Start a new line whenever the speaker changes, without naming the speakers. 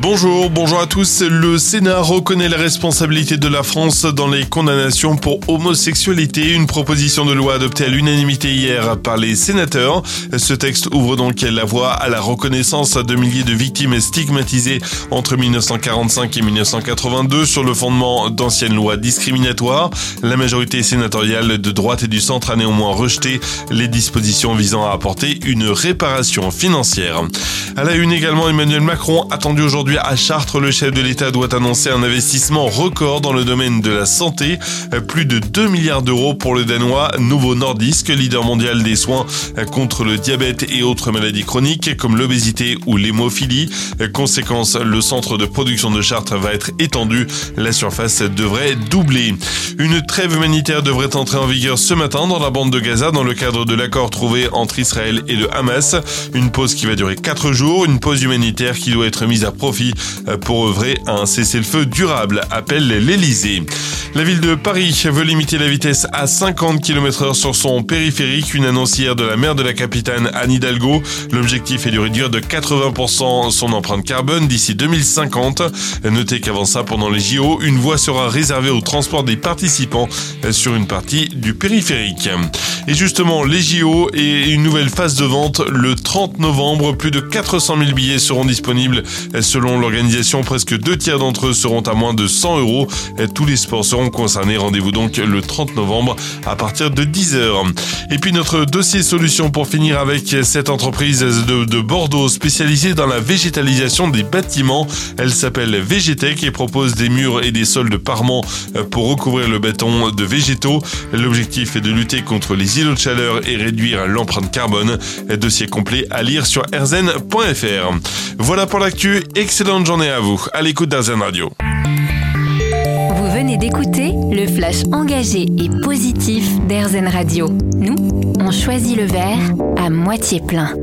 Bonjour, bonjour à tous. Le Sénat reconnaît la responsabilité de la France dans les condamnations pour homosexualité. Une proposition de loi adoptée à l'unanimité hier par les sénateurs. Ce texte ouvre donc la voie à la reconnaissance de milliers de victimes stigmatisées entre 1945 et 1982 sur le fondement d'anciennes lois discriminatoires. La majorité sénatoriale de droite et du centre a néanmoins rejeté les dispositions visant à apporter une réparation financière. À la une également, Emmanuel Macron attendu aujourd'hui à Chartres, le chef de l'État doit annoncer un investissement record dans le domaine de la santé. Plus de 2 milliards d'euros pour le Danois Nouveau Nordisk, leader mondial des soins contre le diabète et autres maladies chroniques comme l'obésité ou l'hémophilie. Conséquence, le centre de production de Chartres va être étendu. La surface devrait doubler. Une trêve humanitaire devrait entrer en vigueur ce matin dans la bande de Gaza dans le cadre de l'accord trouvé entre Israël et le Hamas. Une pause qui va durer 4 jours, une pause humanitaire qui doit être mise à profit pour œuvrer à un cessez-le-feu durable, appelle l'Elysée. La ville de Paris veut limiter la vitesse à 50 km heure sur son périphérique, une annoncière de la maire de la capitale Anne Hidalgo. L'objectif est de réduire de 80% son empreinte carbone d'ici 2050. Notez qu'avant ça, pendant les JO, une voie sera réservée au transport des participants sur une partie du périphérique. Et justement, les JO et une nouvelle phase de vente le 30 novembre. Plus de 400 000 billets seront disponibles. Selon l'organisation, presque deux tiers d'entre eux seront à moins de 100 euros. Tous les sports seront concernés. Rendez-vous donc le 30 novembre à partir de 10h. Et puis notre dossier solution pour finir avec cette entreprise de, de Bordeaux spécialisée dans la végétalisation des bâtiments. Elle s'appelle Végétech et propose des murs et des sols de parement pour recouvrir le béton de végétaux. L'objectif est de lutter contre les de chaleur et réduire l'empreinte carbone. Dossier complet à lire sur erzen.fr. Voilà pour l'actu. Excellente journée à vous. À l'écoute d'Arzen Radio.
Vous venez d'écouter le flash engagé et positif d'Airzen Radio. Nous, on choisit le verre à moitié plein.